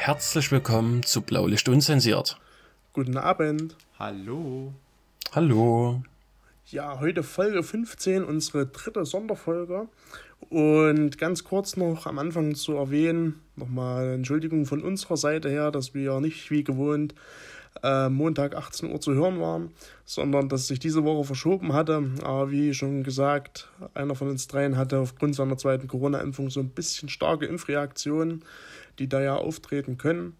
herzlich willkommen zu Blaulicht Unzensiert. Guten Abend. Hallo. Hallo. Ja, heute Folge 15, unsere dritte Sonderfolge. Und ganz kurz noch am Anfang zu erwähnen, nochmal Entschuldigung von unserer Seite her, dass wir nicht wie gewohnt äh, Montag 18 Uhr zu hören waren, sondern dass sich diese Woche verschoben hatte. Aber wie schon gesagt, einer von uns dreien hatte aufgrund seiner zweiten Corona-Impfung so ein bisschen starke Impfreaktionen, die da ja auftreten können.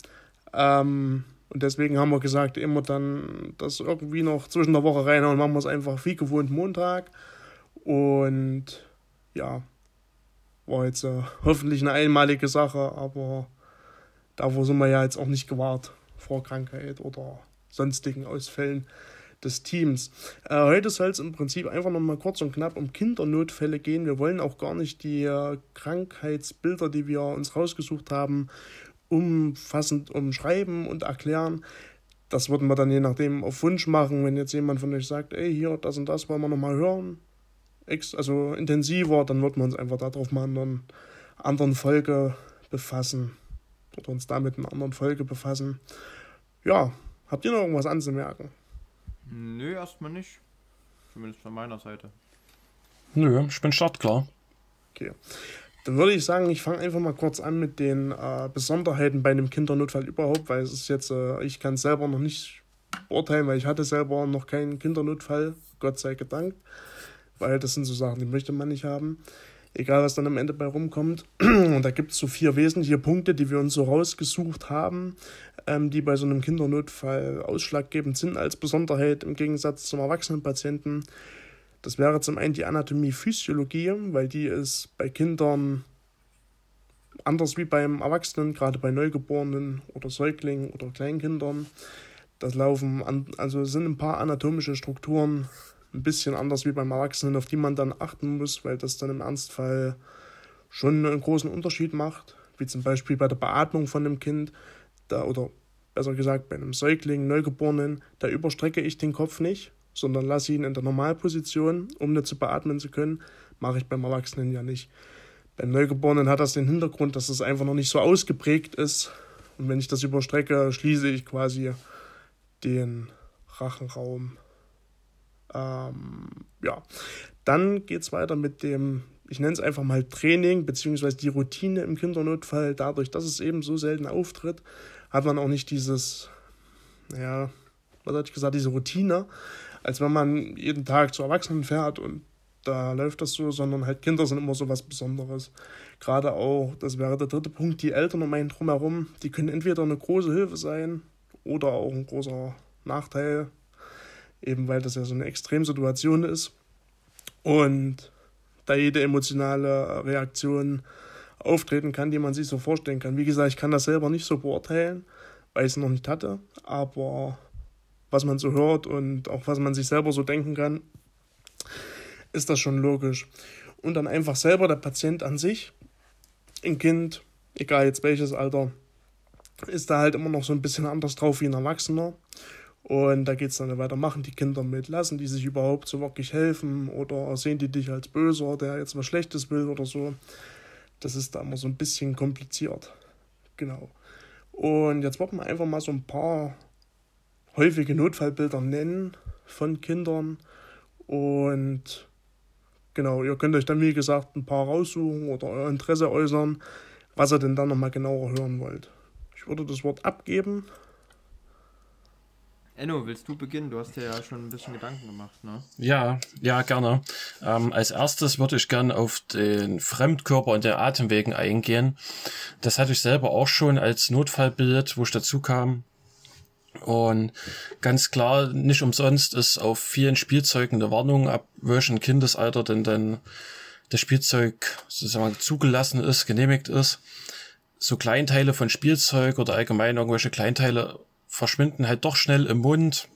Ähm, und deswegen haben wir gesagt, immer dann das irgendwie noch zwischen der Woche rein und machen wir es einfach wie gewohnt Montag. Und ja, war jetzt äh, hoffentlich eine einmalige Sache, aber davor sind wir ja jetzt auch nicht gewahrt vor Krankheit oder sonstigen Ausfällen des Teams. Äh, heute soll es im Prinzip einfach nochmal kurz und knapp um Kindernotfälle gehen. Wir wollen auch gar nicht die äh, Krankheitsbilder, die wir uns rausgesucht haben, umfassend umschreiben und erklären. Das würden wir dann je nachdem auf Wunsch machen, wenn jetzt jemand von euch sagt, ey, hier, das und das wollen wir nochmal hören, also intensiver, dann würden wir uns einfach darauf mal in einer anderen Folge befassen oder uns damit in einer anderen Folge befassen. Ja, habt ihr noch irgendwas anzumerken? Nö, erstmal nicht. Zumindest von meiner Seite. Nö, ich bin startklar. Okay. Dann würde ich sagen, ich fange einfach mal kurz an mit den äh, Besonderheiten bei einem Kindernotfall überhaupt, weil es ist jetzt, äh, ich kann es selber noch nicht beurteilen, weil ich hatte selber noch keinen Kindernotfall, Gott sei Dank, weil das sind so Sachen, die möchte man nicht haben. Egal, was dann am Ende bei rumkommt. Und da gibt es so vier wesentliche Punkte, die wir uns so rausgesucht haben, ähm, die bei so einem Kindernotfall ausschlaggebend sind als Besonderheit im Gegensatz zum Erwachsenenpatienten. Das wäre zum einen die Anatomie-Physiologie, weil die ist bei Kindern anders wie beim Erwachsenen, gerade bei Neugeborenen oder Säuglingen oder Kleinkindern. Das laufen an, also sind ein paar anatomische Strukturen ein bisschen anders wie beim Erwachsenen, auf die man dann achten muss, weil das dann im Ernstfall schon einen großen Unterschied macht, wie zum Beispiel bei der Beatmung von einem Kind da, oder besser gesagt bei einem Säugling, Neugeborenen, da überstrecke ich den Kopf nicht, sondern lasse ihn in der Normalposition, um nicht zu beatmen zu können. Mache ich beim Erwachsenen ja nicht. Beim Neugeborenen hat das den Hintergrund, dass es einfach noch nicht so ausgeprägt ist. Und wenn ich das überstrecke, schließe ich quasi den Rachenraum. Ähm, ja, dann geht es weiter mit dem, ich nenne es einfach mal Training, beziehungsweise die Routine im Kindernotfall. Dadurch, dass es eben so selten auftritt, hat man auch nicht dieses, ja, was hatte ich gesagt, diese Routine, als wenn man jeden Tag zu Erwachsenen fährt und da läuft das so, sondern halt Kinder sind immer so was Besonderes. Gerade auch, das wäre der dritte Punkt, die Eltern um einen drumherum, die können entweder eine große Hilfe sein oder auch ein großer Nachteil, eben weil das ja so eine Extremsituation ist. Und da jede emotionale Reaktion auftreten kann, die man sich so vorstellen kann. Wie gesagt, ich kann das selber nicht so beurteilen, weil ich es noch nicht hatte, aber was man so hört und auch was man sich selber so denken kann, ist das schon logisch. Und dann einfach selber der Patient an sich, ein Kind, egal jetzt welches Alter, ist da halt immer noch so ein bisschen anders drauf wie ein Erwachsener. Und da geht es dann weiter, machen die Kinder mit, lassen die sich überhaupt so wirklich helfen oder sehen die dich als Böser, der jetzt was Schlechtes will oder so. Das ist da immer so ein bisschen kompliziert. Genau. Und jetzt wollten wir einfach mal so ein paar häufige Notfallbilder nennen von Kindern. Und genau, ihr könnt euch dann, wie gesagt, ein paar raussuchen oder euer Interesse äußern, was ihr denn dann nochmal genauer hören wollt. Ich würde das Wort abgeben Enno, willst du beginnen? Du hast dir ja schon ein bisschen Gedanken gemacht, ne? Ja, ja, gerne. Ähm, als erstes würde ich gerne auf den Fremdkörper und den Atemwegen eingehen. Das hatte ich selber auch schon als Notfallbild, wo ich dazu kam. Und ganz klar, nicht umsonst ist auf vielen Spielzeugen eine Warnung, ab welchem Kindesalter denn dann das Spielzeug sozusagen zugelassen ist, genehmigt ist. So Kleinteile von Spielzeug oder allgemein irgendwelche Kleinteile verschwinden halt doch schnell im Mund.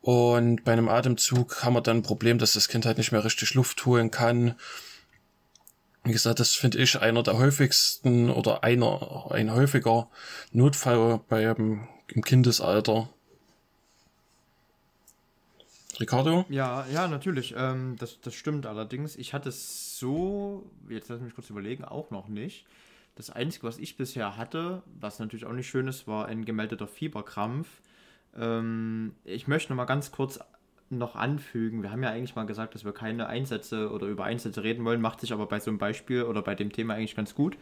Und bei einem Atemzug haben wir dann ein Problem, dass das Kind halt nicht mehr richtig Luft holen kann. Wie gesagt, das finde ich einer der häufigsten oder einer, ein häufiger Notfall beim, im Kindesalter. Ricardo? Ja, ja, natürlich. Ähm, das, das stimmt allerdings. Ich hatte es so, jetzt lass mich kurz überlegen, auch noch nicht. Das Einzige, was ich bisher hatte, was natürlich auch nicht schön ist, war ein gemeldeter Fieberkrampf. Ähm, ich möchte noch mal ganz kurz noch anfügen. Wir haben ja eigentlich mal gesagt, dass wir keine Einsätze oder über Einsätze reden wollen, macht sich aber bei so einem Beispiel oder bei dem Thema eigentlich ganz gut.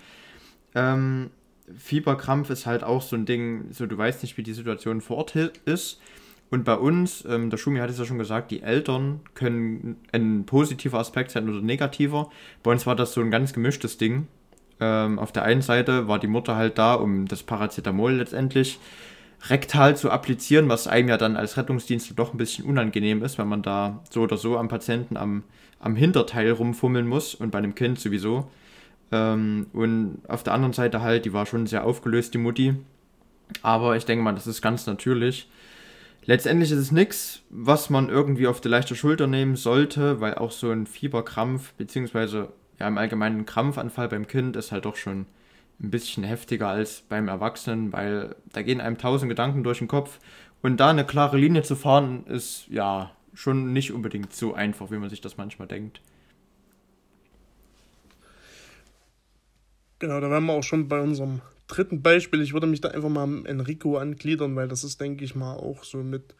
Ähm, Fieberkrampf ist halt auch so ein Ding, so du weißt nicht, wie die Situation vor Ort ist. Und bei uns, ähm, der Schumi hat es ja schon gesagt, die Eltern können ein positiver Aspekt sein oder negativer. Bei uns war das so ein ganz gemischtes Ding. Ähm, auf der einen Seite war die Mutter halt da, um das Paracetamol letztendlich rektal zu applizieren, was einem ja dann als Rettungsdienst doch ein bisschen unangenehm ist, wenn man da so oder so am Patienten am, am Hinterteil rumfummeln muss und bei einem Kind sowieso. Ähm, und auf der anderen Seite halt, die war schon sehr aufgelöst, die Mutti. Aber ich denke mal, das ist ganz natürlich. Letztendlich ist es nichts, was man irgendwie auf die leichte Schulter nehmen sollte, weil auch so ein Fieberkrampf, beziehungsweise ja im Allgemeinen Krampfanfall beim Kind ist halt doch schon ein bisschen heftiger als beim Erwachsenen, weil da gehen einem tausend Gedanken durch den Kopf und da eine klare Linie zu fahren ist ja schon nicht unbedingt so einfach, wie man sich das manchmal denkt. Genau, da wären wir auch schon bei unserem dritten Beispiel. Ich würde mich da einfach mal Enrico angliedern, weil das ist, denke ich mal, auch so mit.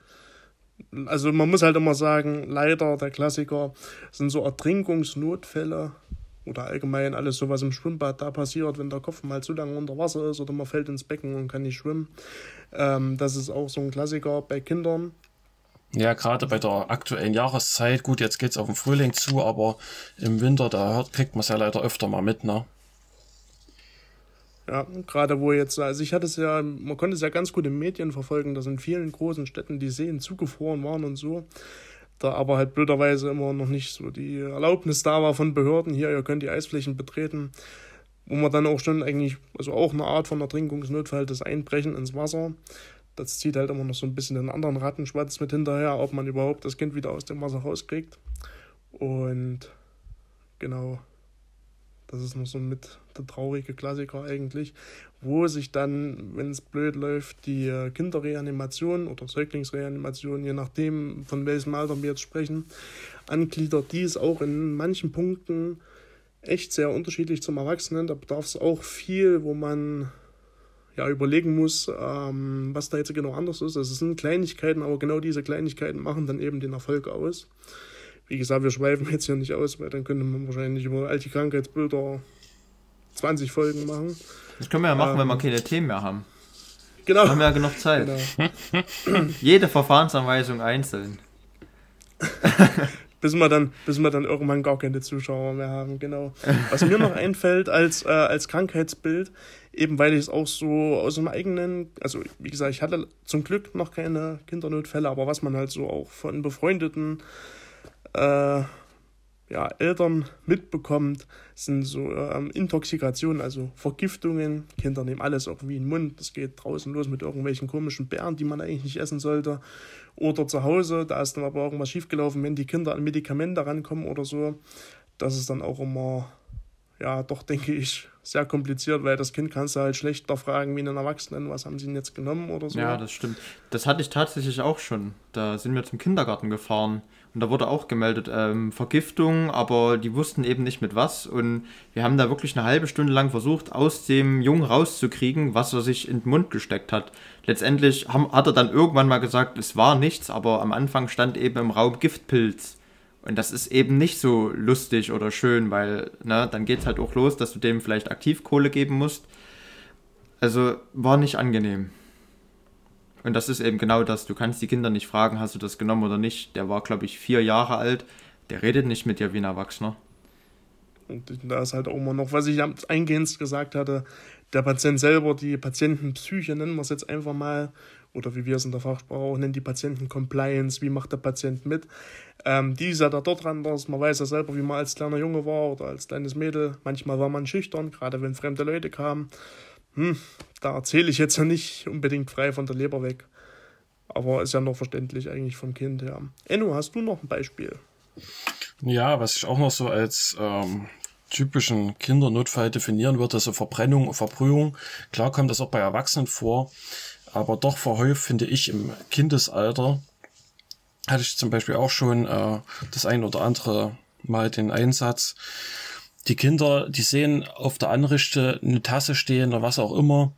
Also man muss halt immer sagen, leider der Klassiker sind so Ertrinkungsnotfälle oder allgemein alles so, was im Schwimmbad da passiert, wenn der Kopf mal zu lange unter Wasser ist oder man fällt ins Becken und kann nicht schwimmen. Ähm, das ist auch so ein Klassiker bei Kindern. Ja, gerade bei der aktuellen Jahreszeit, gut, jetzt geht es auf den Frühling zu, aber im Winter, da hört, kriegt man es ja leider öfter mal mit, ne? Ja, gerade wo jetzt, also ich hatte es ja, man konnte es ja ganz gut in Medien verfolgen, dass in vielen großen Städten die Seen zugefroren waren und so. Da aber halt blöderweise immer noch nicht so die Erlaubnis da war von Behörden, hier, ihr könnt die Eisflächen betreten, wo man dann auch schon eigentlich, also auch eine Art von Ertrinkungsnotfall, das Einbrechen ins Wasser. Das zieht halt immer noch so ein bisschen den anderen Rattenschwanz mit hinterher, ob man überhaupt das Kind wieder aus dem Wasser rauskriegt. Und genau, das ist noch so mit der traurige Klassiker eigentlich, wo sich dann, wenn es blöd läuft, die äh, Kinderreanimation oder Säuglingsreanimation, je nachdem, von welchem Alter wir jetzt sprechen, angliedert. Die ist auch in manchen Punkten echt sehr unterschiedlich zum Erwachsenen. Da bedarf es auch viel, wo man ja, überlegen muss, ähm, was da jetzt genau anders ist. Es sind Kleinigkeiten, aber genau diese Kleinigkeiten machen dann eben den Erfolg aus. Wie gesagt, wir schweifen jetzt hier nicht aus, weil dann könnte man wahrscheinlich über alte Krankheitsbilder 20 Folgen machen. Das können wir ja machen, ähm, wenn wir ähm, keine Themen mehr haben. Genau. Haben wir ja genug Zeit. Genau. Jede Verfahrensanweisung einzeln. bis wir dann, bis wir dann irgendwann gar keine Zuschauer mehr haben, genau. Was mir noch einfällt als, äh, als Krankheitsbild, eben weil ich es auch so aus dem eigenen, also wie gesagt, ich hatte zum Glück noch keine Kindernotfälle, aber was man halt so auch von befreundeten äh, ja, Eltern mitbekommt, sind so ähm, Intoxikationen, also Vergiftungen. Kinder nehmen alles irgendwie in den Mund. Das geht draußen los mit irgendwelchen komischen Bären, die man eigentlich nicht essen sollte. Oder zu Hause, da ist dann aber irgendwas schiefgelaufen, wenn die Kinder an Medikamente rankommen oder so. Das ist dann auch immer, ja, doch denke ich, sehr kompliziert, weil das Kind kannst du halt schlechter fragen wie einen Erwachsenen, was haben sie denn jetzt genommen oder so. Ja, das stimmt. Das hatte ich tatsächlich auch schon. Da sind wir zum Kindergarten gefahren und da wurde auch gemeldet, ähm, Vergiftung, aber die wussten eben nicht mit was. Und wir haben da wirklich eine halbe Stunde lang versucht, aus dem Jungen rauszukriegen, was er sich in den Mund gesteckt hat. Letztendlich haben, hat er dann irgendwann mal gesagt, es war nichts, aber am Anfang stand eben im Raum Giftpilz. Und das ist eben nicht so lustig oder schön, weil ne, dann geht es halt auch los, dass du dem vielleicht Aktivkohle geben musst. Also war nicht angenehm. Und das ist eben genau das. Du kannst die Kinder nicht fragen, hast du das genommen oder nicht. Der war, glaube ich, vier Jahre alt. Der redet nicht mit dir wie ein Erwachsener. Und da ist halt auch immer noch, was ich eingehend gesagt hatte, der Patient selber, die Patientenpsyche, nennen wir es jetzt einfach mal, oder wie wir es in der Fachsprache auch nennen, die Patienten-Compliance, wie macht der Patient mit. Ähm, die ist ja da dort dran, dass man weiß ja selber, wie man als kleiner Junge war oder als kleines Mädel. Manchmal war man schüchtern, gerade wenn fremde Leute kamen. Hm, da erzähle ich jetzt ja nicht unbedingt frei von der Leber weg. Aber ist ja noch verständlich eigentlich vom Kind her. Enno, hast du noch ein Beispiel? Ja, was ich auch noch so als ähm, typischen Kindernotfall definieren würde, so Verbrennung, Verbrühung. Klar kommt das auch bei Erwachsenen vor aber doch verhäuft, finde ich, im Kindesalter hatte ich zum Beispiel auch schon äh, das ein oder andere Mal den Einsatz. Die Kinder, die sehen auf der Anrichte eine Tasse stehen oder was auch immer.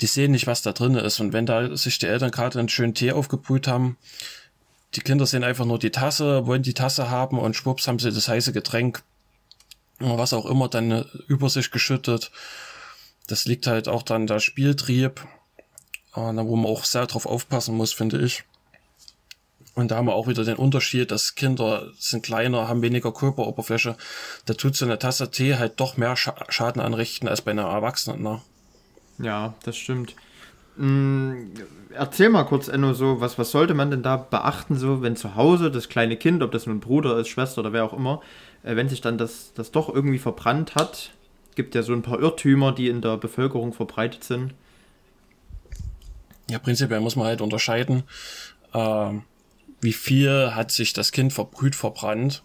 Die sehen nicht, was da drin ist. Und wenn da sich die Eltern gerade einen schönen Tee aufgebrüht haben, die Kinder sehen einfach nur die Tasse, wollen die Tasse haben und schwupps haben sie das heiße Getränk, was auch immer, dann über sich geschüttet. Das liegt halt auch dann der Spieltrieb, wo man auch sehr drauf aufpassen muss, finde ich. Und da haben wir auch wieder den Unterschied, dass Kinder sind kleiner, haben weniger Körperoberfläche. Da tut so eine Tasse Tee halt doch mehr Schaden anrichten als bei einer Erwachsenen. Ne? Ja, das stimmt. Mm, erzähl mal kurz, Enno, so, was, was sollte man denn da beachten, so, wenn zu Hause das kleine Kind, ob das nun Bruder ist, Schwester oder wer auch immer, äh, wenn sich dann das, das doch irgendwie verbrannt hat? Gibt ja so ein paar Irrtümer, die in der Bevölkerung verbreitet sind. Ja, prinzipiell muss man halt unterscheiden. Ähm, wie viel hat sich das Kind verbrüht verbrannt.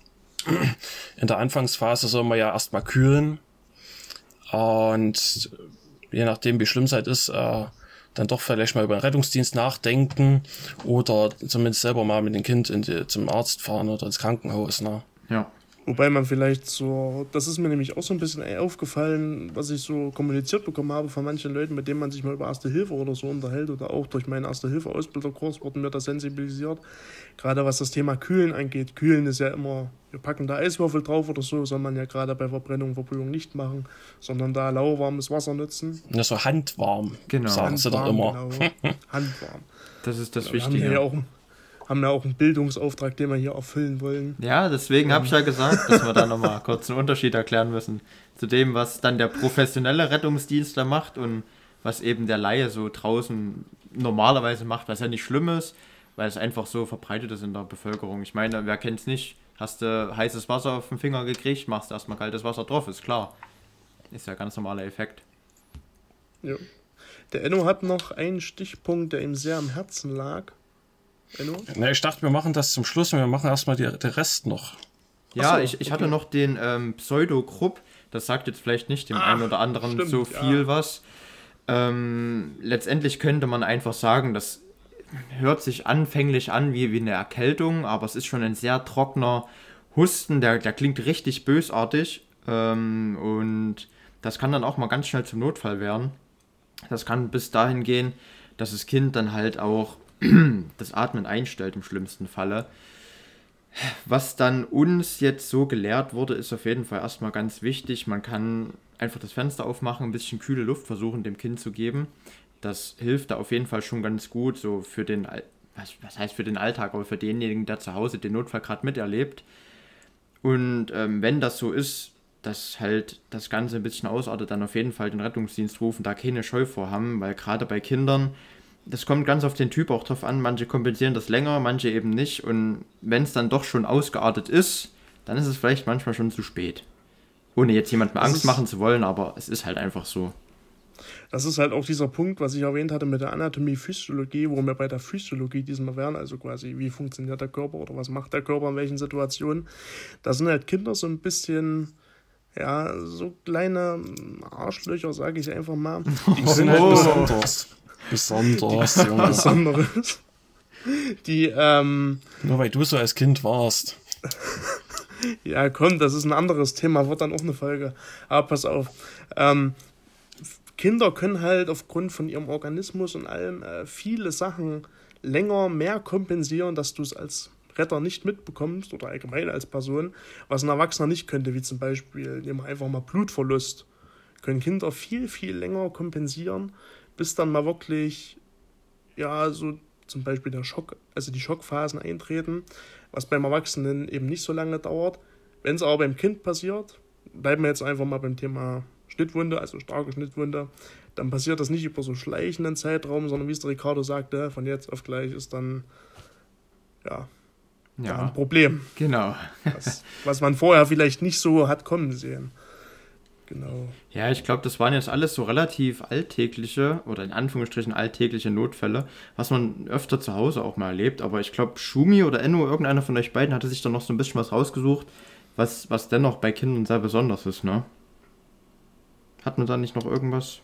In der Anfangsphase soll man ja erstmal kühlen. Und je nachdem, wie schlimm es halt ist, äh, dann doch vielleicht mal über den Rettungsdienst nachdenken oder zumindest selber mal mit dem Kind in die, zum Arzt fahren oder ins Krankenhaus. Ne? Ja. Wobei man vielleicht so, das ist mir nämlich auch so ein bisschen aufgefallen, was ich so kommuniziert bekommen habe von manchen Leuten, mit denen man sich mal über Erste Hilfe oder so unterhält oder auch durch meinen Erste Hilfe Ausbilderkurs wurden wir da sensibilisiert. Gerade was das Thema Kühlen angeht. Kühlen ist ja immer, wir packen da Eiswürfel drauf oder so, soll man ja gerade bei Verbrennung, Verbrühung nicht machen, sondern da lauwarmes Wasser nutzen. Ja, so handwarm, genau. sagen sie doch immer. Genau. handwarm. Das ist das Wichtige. Ja auch, haben ja auch einen Bildungsauftrag, den wir hier erfüllen wollen. Ja, deswegen habe ich ja gesagt, dass wir da nochmal kurz einen Unterschied erklären müssen zu dem, was dann der professionelle Rettungsdienstler macht und was eben der Laie so draußen normalerweise macht, was ja nicht schlimm ist, weil es einfach so verbreitet ist in der Bevölkerung. Ich meine, wer kennt es nicht? Hast du heißes Wasser auf den Finger gekriegt, machst erstmal kaltes Wasser drauf, ist klar. Ist ja ganz normaler Effekt. Ja. Der Enno hat noch einen Stichpunkt, der ihm sehr am Herzen lag. Na, ich dachte, wir machen das zum Schluss und wir machen erstmal die, den Rest noch. Ja, so, ich, ich okay. hatte noch den ähm, Pseudo-Krupp. Das sagt jetzt vielleicht nicht dem ah, einen oder anderen stimmt, so viel ja. was. Ähm, letztendlich könnte man einfach sagen, das hört sich anfänglich an wie, wie eine Erkältung, aber es ist schon ein sehr trockener Husten, der, der klingt richtig bösartig. Ähm, und das kann dann auch mal ganz schnell zum Notfall werden. Das kann bis dahin gehen, dass das Kind dann halt auch das Atmen einstellt im schlimmsten Falle. Was dann uns jetzt so gelehrt wurde, ist auf jeden Fall erstmal ganz wichtig. Man kann einfach das Fenster aufmachen, ein bisschen kühle Luft versuchen dem Kind zu geben. Das hilft da auf jeden Fall schon ganz gut, so für den, was, was heißt für den Alltag, aber für denjenigen, der zu Hause den Notfall gerade miterlebt. Und ähm, wenn das so ist, dass halt das Ganze ein bisschen ausartet, dann auf jeden Fall den Rettungsdienst rufen, da keine Scheu vor haben, weil gerade bei Kindern das kommt ganz auf den Typ auch drauf an. Manche kompensieren das länger, manche eben nicht. Und wenn es dann doch schon ausgeartet ist, dann ist es vielleicht manchmal schon zu spät. Ohne jetzt jemandem Angst machen zu wollen, aber es ist halt einfach so. Das ist halt auch dieser Punkt, was ich erwähnt hatte mit der Anatomie, Physiologie, wo wir bei der Physiologie diesmal wären, also quasi, wie funktioniert der Körper oder was macht der Körper in welchen Situationen. Da sind halt Kinder so ein bisschen, ja, so kleine Arschlöcher, sage ich einfach mal. Die sind halt besonders. Besonderes, Junge. Besonderes. Die, ähm. Nur weil du so als Kind warst. ja, komm, das ist ein anderes Thema, wird dann auch eine Folge. Aber pass auf. Ähm, Kinder können halt aufgrund von ihrem Organismus und allem äh, viele Sachen länger mehr kompensieren, dass du es als Retter nicht mitbekommst oder allgemein als Person, was ein Erwachsener nicht könnte, wie zum Beispiel nehmen wir einfach mal Blutverlust. Können Kinder viel, viel länger kompensieren bis dann mal wirklich, ja, so zum Beispiel der Schock, also die Schockphasen eintreten, was beim Erwachsenen eben nicht so lange dauert. Wenn es aber beim Kind passiert, bleiben wir jetzt einfach mal beim Thema Schnittwunde, also starke Schnittwunde, dann passiert das nicht über so schleichenden Zeitraum, sondern wie es der Ricardo sagte, von jetzt auf gleich ist dann ja, ja. ein Problem. Genau. was, was man vorher vielleicht nicht so hat kommen sehen. Genau. Ja, ich glaube, das waren jetzt alles so relativ alltägliche oder in Anführungsstrichen alltägliche Notfälle, was man öfter zu Hause auch mal erlebt. Aber ich glaube, Schumi oder Enno, irgendeiner von euch beiden, hatte sich da noch so ein bisschen was rausgesucht, was, was dennoch bei Kindern sehr besonders ist, ne? Hat man da nicht noch irgendwas?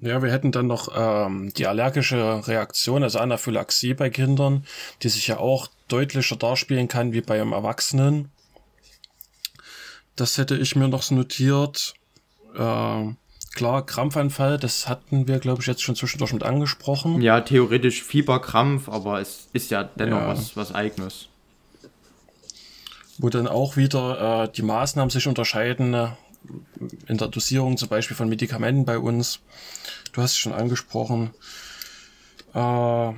Ja, wir hätten dann noch ähm, die allergische Reaktion, also Anaphylaxie bei Kindern, die sich ja auch deutlicher darspielen kann wie bei einem Erwachsenen das hätte ich mir noch notiert. Äh, klar, Krampfanfall, das hatten wir, glaube ich, jetzt schon zwischendurch mit angesprochen. Ja, theoretisch Fieberkrampf, aber es ist ja dennoch ja. Was, was Eigenes. Wo dann auch wieder äh, die Maßnahmen sich unterscheiden äh, in der Dosierung zum Beispiel von Medikamenten bei uns. Du hast es schon angesprochen. Äh,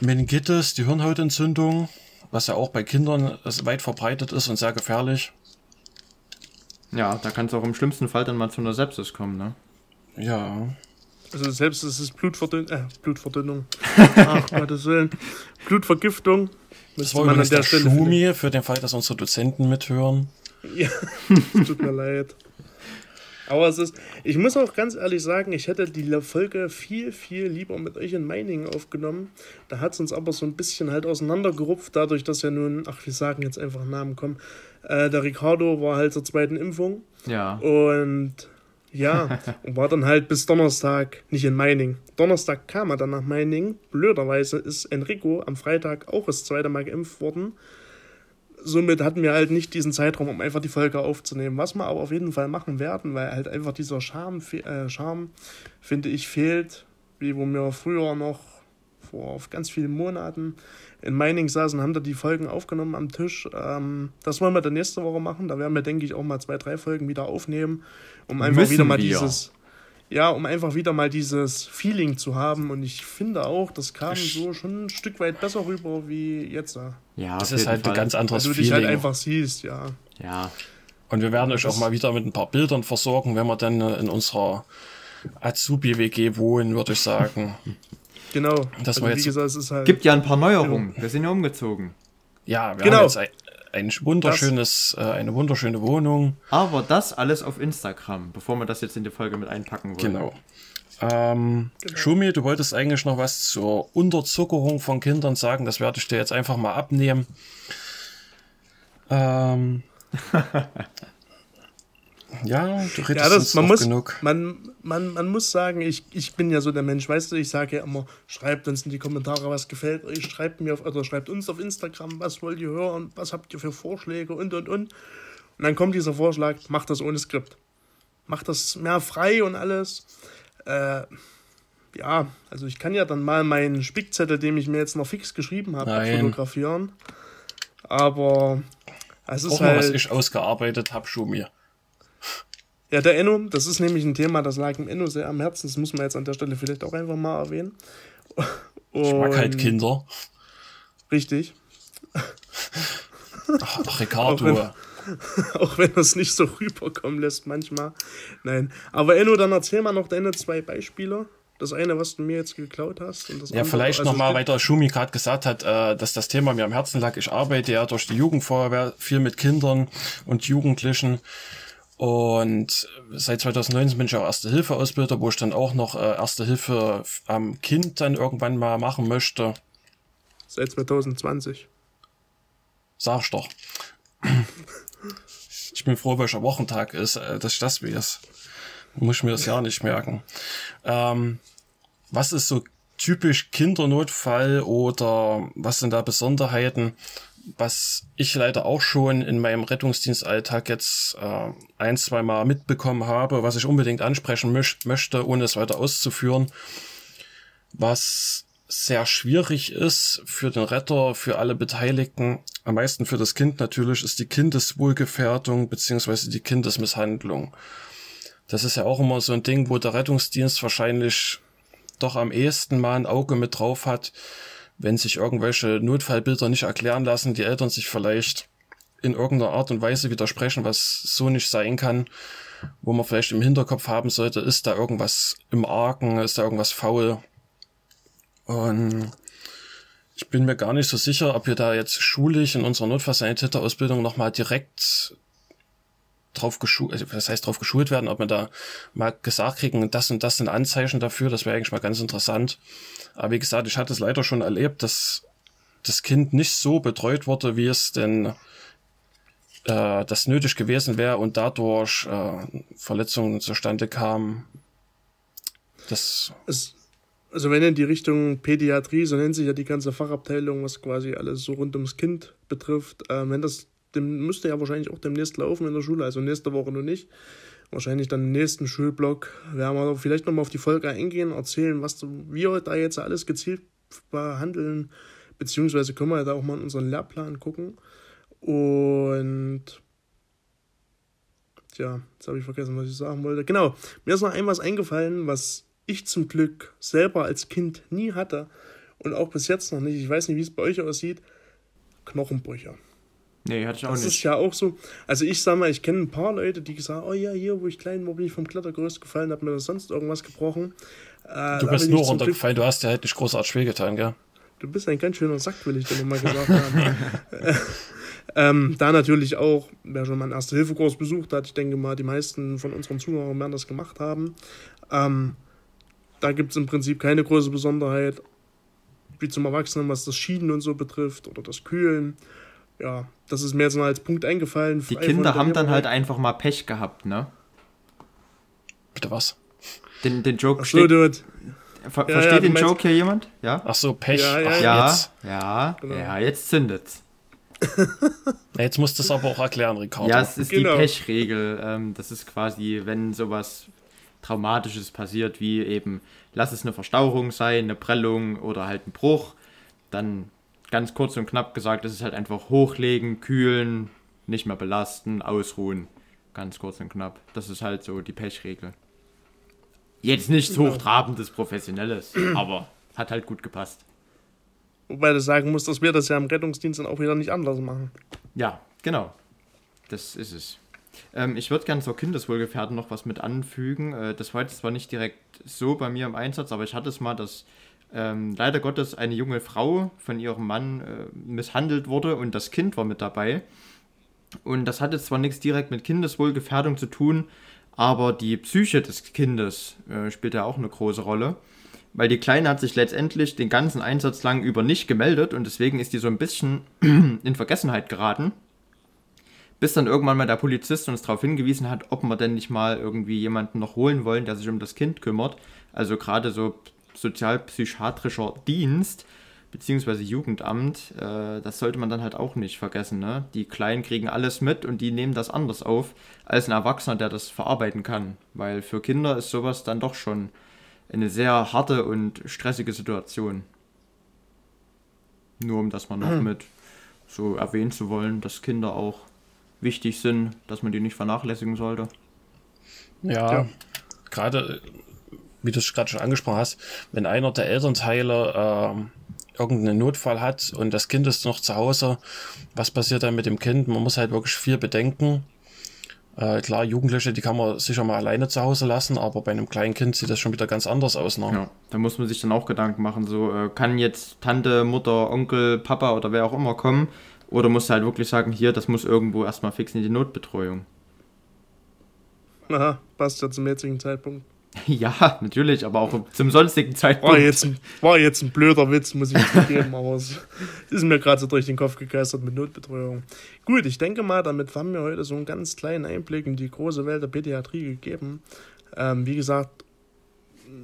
Meningitis, die Hirnhautentzündung, was ja auch bei Kindern weit verbreitet ist und sehr gefährlich. Ja, da kann es auch im schlimmsten Fall dann mal zu einer Sepsis kommen, ne? Ja. Also selbst es ist Blutverdünn äh, Blutverdünnung. Ach Gottes Willen. Blutvergiftung. Das war man an der, der Stelle Schumi für den Fall, dass unsere Dozenten mithören. Ja, tut mir leid. Aber es ist, ich muss auch ganz ehrlich sagen, ich hätte die Folge viel, viel lieber mit euch in Meiningen aufgenommen. Da hat es uns aber so ein bisschen halt auseinandergerupft, dadurch, dass ja nun, ach, wir sagen jetzt einfach Namen kommen. Äh, der Ricardo war halt zur zweiten Impfung. Ja. Und ja, und war dann halt bis Donnerstag nicht in Meiningen. Donnerstag kam er dann nach Meiningen. Blöderweise ist Enrico am Freitag auch das zweite Mal geimpft worden somit hatten wir halt nicht diesen Zeitraum, um einfach die Folge aufzunehmen. Was wir aber auf jeden Fall machen werden, weil halt einfach dieser Charme, äh, Charme finde ich, fehlt, wie wo wir früher noch vor ganz vielen Monaten in Mining saßen, haben da die Folgen aufgenommen am Tisch. Ähm, das wollen wir dann nächste Woche machen. Da werden wir, denke ich, auch mal zwei, drei Folgen wieder aufnehmen, um einfach Müssen wieder mal wir. dieses ja, um einfach wieder mal dieses Feeling zu haben. Und ich finde auch, das kam so schon ein Stück weit besser rüber wie jetzt. Ja, das ist halt Fall. ein ganz anderes Weil du dich halt einfach siehst, ja. Ja. Und wir werden euch auch mal wieder mit ein paar Bildern versorgen, wenn wir dann in unserer Azubi-WG wohnen, würde ich sagen. Genau. Das also, wie gesagt, es ist halt Gibt ja ein paar Neuerungen. Wir sind ja umgezogen. Ja, wir genau. haben jetzt ein wunderschönes, äh, eine wunderschöne Wohnung. Aber das alles auf Instagram, bevor wir das jetzt in die Folge mit einpacken wollen. Genau. Ähm, genau. Schumi, du wolltest eigentlich noch was zur Unterzuckerung von Kindern sagen. Das werde ich dir jetzt einfach mal abnehmen. Ähm, Ja, du redest ja, das, man muss, genug. Man, man, man muss sagen, ich, ich bin ja so der Mensch, weißt du, ich sage ja immer, schreibt uns in die Kommentare, was gefällt euch, schreibt mir auf, oder schreibt uns auf Instagram, was wollt ihr hören, was habt ihr für Vorschläge und und und. Und dann kommt dieser Vorschlag, macht das ohne Skript. Macht das mehr frei und alles. Äh, ja, also ich kann ja dann mal meinen Spickzettel, den ich mir jetzt noch fix geschrieben habe, fotografieren. Aber es ist Auch halt. Mal, was ich ausgearbeitet habe, schon mir. Ja, der Enno, das ist nämlich ein Thema, das lag dem Enno sehr am Herzen. Das muss man jetzt an der Stelle vielleicht auch einfach mal erwähnen. Und ich mag halt Kinder. Richtig. Ach, ach Ricardo. Auch wenn, auch wenn das nicht so rüberkommen lässt manchmal. Nein. Aber Enno, dann erzähl mal noch deine zwei Beispiele. Das eine, was du mir jetzt geklaut hast. Und das ja, andere, vielleicht also nochmal, weil der Schumi gerade gesagt hat, äh, dass das Thema mir am Herzen lag. Ich arbeite ja durch die Jugendfeuerwehr viel mit Kindern und Jugendlichen. Und seit 2019 bin ich auch Erste-Hilfe-Ausbilder, wo ich dann auch noch äh, Erste Hilfe am Kind dann irgendwann mal machen möchte. Seit 2020. Sag ich doch. ich bin froh, welcher Wochentag ist, äh, dass ich das weiß. Muss ich mir das ja nicht merken. Ähm, was ist so typisch Kindernotfall oder was sind da Besonderheiten? Was ich leider auch schon in meinem Rettungsdienstalltag jetzt äh, ein, zwei Mal mitbekommen habe, was ich unbedingt ansprechen möcht möchte, ohne es weiter auszuführen, was sehr schwierig ist für den Retter, für alle Beteiligten, am meisten für das Kind natürlich, ist die Kindeswohlgefährdung beziehungsweise die Kindesmisshandlung. Das ist ja auch immer so ein Ding, wo der Rettungsdienst wahrscheinlich doch am ehesten mal ein Auge mit drauf hat, wenn sich irgendwelche Notfallbilder nicht erklären lassen, die Eltern sich vielleicht in irgendeiner Art und Weise widersprechen, was so nicht sein kann, wo man vielleicht im Hinterkopf haben sollte, ist da irgendwas im Argen, ist da irgendwas faul. Und ich bin mir gar nicht so sicher, ob wir da jetzt schulisch in unserer Notfallsanitäterausbildung nochmal direkt drauf geschult, also was heißt drauf geschult werden, ob wir da mal gesagt kriegen, das und das sind Anzeichen dafür, das wäre eigentlich mal ganz interessant. Aber wie gesagt, ich hatte es leider schon erlebt, dass das Kind nicht so betreut wurde, wie es denn äh, das nötig gewesen wäre und dadurch äh, Verletzungen zustande kamen. Das es, also wenn in die Richtung Pädiatrie, so nennt sich ja die ganze Fachabteilung, was quasi alles so rund ums Kind betrifft, äh, wenn das dem müsste ja wahrscheinlich auch demnächst laufen in der Schule, also nächste Woche noch nicht. Wahrscheinlich dann im nächsten Schulblock werden wir vielleicht nochmal auf die Folge eingehen, erzählen, was wir da jetzt alles gezielt behandeln, beziehungsweise können wir da auch mal in unseren Lehrplan gucken. Und ja, jetzt habe ich vergessen, was ich sagen wollte. Genau, mir ist noch ein was eingefallen, was ich zum Glück selber als Kind nie hatte und auch bis jetzt noch nicht. Ich weiß nicht, wie es bei euch aussieht. Knochenbrüche. Nee, hatte ich auch das nicht. Das ist ja auch so. Also ich sag mal, ich kenne ein paar Leute, die gesagt haben, oh ja, hier, wo ich klein war, bin ich vom Klettergerüst gefallen, hat mir das sonst irgendwas gebrochen. Äh, du bist nur runtergefallen, du hast ja halt nicht großartig wehgetan, gell? Du bist ein ganz schöner Sack, will ich dir nochmal gesagt haben. ähm, da natürlich auch, wer schon mal einen Erste-Hilfe-Kurs besucht hat, ich denke mal, die meisten von unseren Zuhörern werden das gemacht haben. Ähm, da gibt es im Prinzip keine große Besonderheit, wie zum Erwachsenen, was das Schieden und so betrifft oder das Kühlen. Ja, das ist mir jetzt mal als Punkt eingefallen. Die Kinder haben dann halt einfach mal Pech gehabt, ne? Bitte was? Den, den Joke. Ach so, dude. Ver ja, versteht ja, den Joke hier jemand? Ja? Ach so, Pech. Ja, ja, Ach, ja, jetzt. Ja, genau. ja, jetzt zündet's. jetzt musst du es aber auch erklären, Ricardo. Ja, es ist genau. die Pechregel. Ähm, das ist quasi, wenn sowas Traumatisches passiert, wie eben, lass es eine Verstauchung sein, eine Prellung oder halt ein Bruch, dann ganz kurz und knapp gesagt, es ist halt einfach hochlegen, kühlen, nicht mehr belasten, ausruhen. Ganz kurz und knapp. Das ist halt so die Pechregel. Jetzt nichts hochtrabendes, professionelles, aber hat halt gut gepasst. Wobei du sagen musst, dass wir das ja im Rettungsdienst dann auch wieder nicht anders machen. Ja, genau. Das ist es. Ähm, ich würde gerne zur Kindeswohlgefährdung noch was mit anfügen. Äh, das war jetzt zwar nicht direkt so bei mir im Einsatz, aber ich hatte es mal, dass ähm, leider Gottes eine junge Frau von ihrem Mann äh, misshandelt wurde und das Kind war mit dabei. Und das hatte zwar nichts direkt mit Kindeswohlgefährdung zu tun, aber die Psyche des Kindes äh, spielt ja auch eine große Rolle. Weil die Kleine hat sich letztendlich den ganzen Einsatz lang über nicht gemeldet und deswegen ist die so ein bisschen in Vergessenheit geraten. Bis dann irgendwann mal der Polizist uns darauf hingewiesen hat, ob wir denn nicht mal irgendwie jemanden noch holen wollen, der sich um das Kind kümmert. Also gerade so sozialpsychiatrischer Dienst beziehungsweise Jugendamt, äh, das sollte man dann halt auch nicht vergessen. Ne? Die Kleinen kriegen alles mit und die nehmen das anders auf als ein Erwachsener, der das verarbeiten kann. Weil für Kinder ist sowas dann doch schon eine sehr harte und stressige Situation. Nur um das mal noch hm. mit so erwähnen zu wollen, dass Kinder auch wichtig sind, dass man die nicht vernachlässigen sollte. Ja, ja. gerade wie du es gerade schon angesprochen hast, wenn einer der Elternteile äh, irgendeinen Notfall hat und das Kind ist noch zu Hause, was passiert dann mit dem Kind? Man muss halt wirklich viel bedenken. Äh, klar, Jugendliche, die kann man sicher mal alleine zu Hause lassen, aber bei einem kleinen Kind sieht das schon wieder ganz anders aus. Ne? Ja, da muss man sich dann auch Gedanken machen, so äh, kann jetzt Tante, Mutter, Onkel, Papa oder wer auch immer kommen oder musst du halt wirklich sagen, hier, das muss irgendwo erstmal fix in die Notbetreuung. Aha, passt ja zum jetzigen Zeitpunkt. Ja, natürlich, aber auch zum sonstigen Zeitpunkt. War jetzt ein, war jetzt ein blöder Witz, muss ich zugeben, aber es ist mir gerade so durch den Kopf gegeistert mit Notbetreuung. Gut, ich denke mal, damit haben wir heute so einen ganz kleinen Einblick in die große Welt der Pädiatrie gegeben. Ähm, wie gesagt,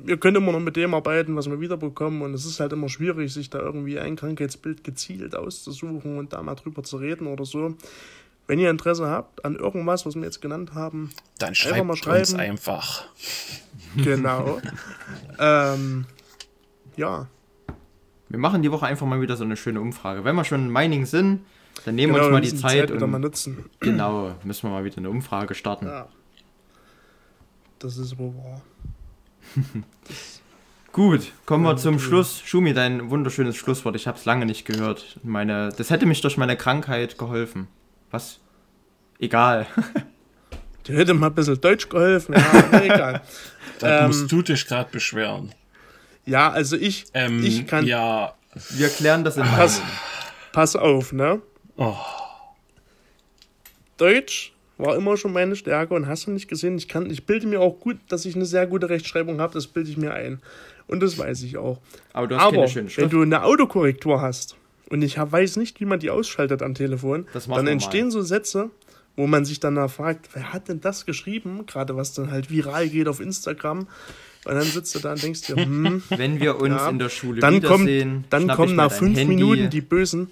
wir können immer noch mit dem arbeiten, was wir wiederbekommen und es ist halt immer schwierig, sich da irgendwie ein Krankheitsbild gezielt auszusuchen und da mal drüber zu reden oder so. Wenn ihr Interesse habt an irgendwas, was wir jetzt genannt haben, dann schreibt einfach mal schreiben. uns einfach. Genau. ähm, ja. Wir machen die Woche einfach mal wieder so eine schöne Umfrage. Wenn wir schon in Mining sind, dann nehmen genau, wir uns mal die Zeit, Zeit und mal nutzen. Genau, müssen wir mal wieder eine Umfrage starten. Ja. Das ist wohl wahr. Gut, kommen wir zum Schluss. Schumi, dein wunderschönes Schlusswort. Ich habe es lange nicht gehört. Meine, das hätte mich durch meine Krankheit geholfen. Was? Egal. Der hätte mal ein bisschen Deutsch geholfen. Ja, egal. da ähm, musst du dich gerade beschweren. Ja, also ich, ähm, ich kann. Ja. Wir klären das in pass, pass auf, ne? Oh. Deutsch war immer schon meine Stärke und hast du nicht gesehen, ich kann, ich bilde mir auch gut, dass ich eine sehr gute Rechtschreibung habe, das bilde ich mir ein. Und das weiß ich auch. Aber du hast Aber keine schöne Schrift. wenn du eine Autokorrektur hast und ich weiß nicht, wie man die ausschaltet am Telefon, dann entstehen mal. so Sätze, wo man sich dann fragt, wer hat denn das geschrieben? Gerade was dann halt viral geht auf Instagram. Und dann sitzt du da und denkst dir, hm, wenn wir uns ja, in der Schule dann wiedersehen, kommt, dann kommen nach fünf Handy. Minuten die bösen,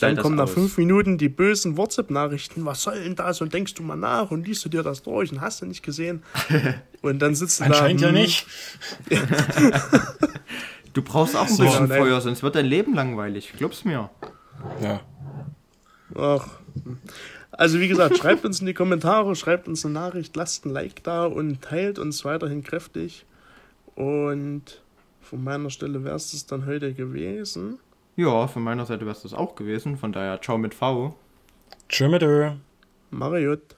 Dann kommen nach aus. fünf Minuten die bösen WhatsApp-Nachrichten. Was soll denn das? Und denkst du mal nach und liest du dir das durch und hast du nicht gesehen. Und dann sitzt du da. Anscheinend ja hm, nicht. Du brauchst auch ein So, bisschen nein. Feuer, sonst wird dein Leben langweilig. Glaub's mir. Ja. Ach. Also wie gesagt, schreibt uns in die Kommentare, schreibt uns eine Nachricht, lasst ein Like da und teilt uns weiterhin kräftig. Und von meiner Stelle wäre es das dann heute gewesen. Ja, von meiner Seite wäre es das auch gewesen. Von daher, ciao mit V. Tschö mit Ö. Mariot.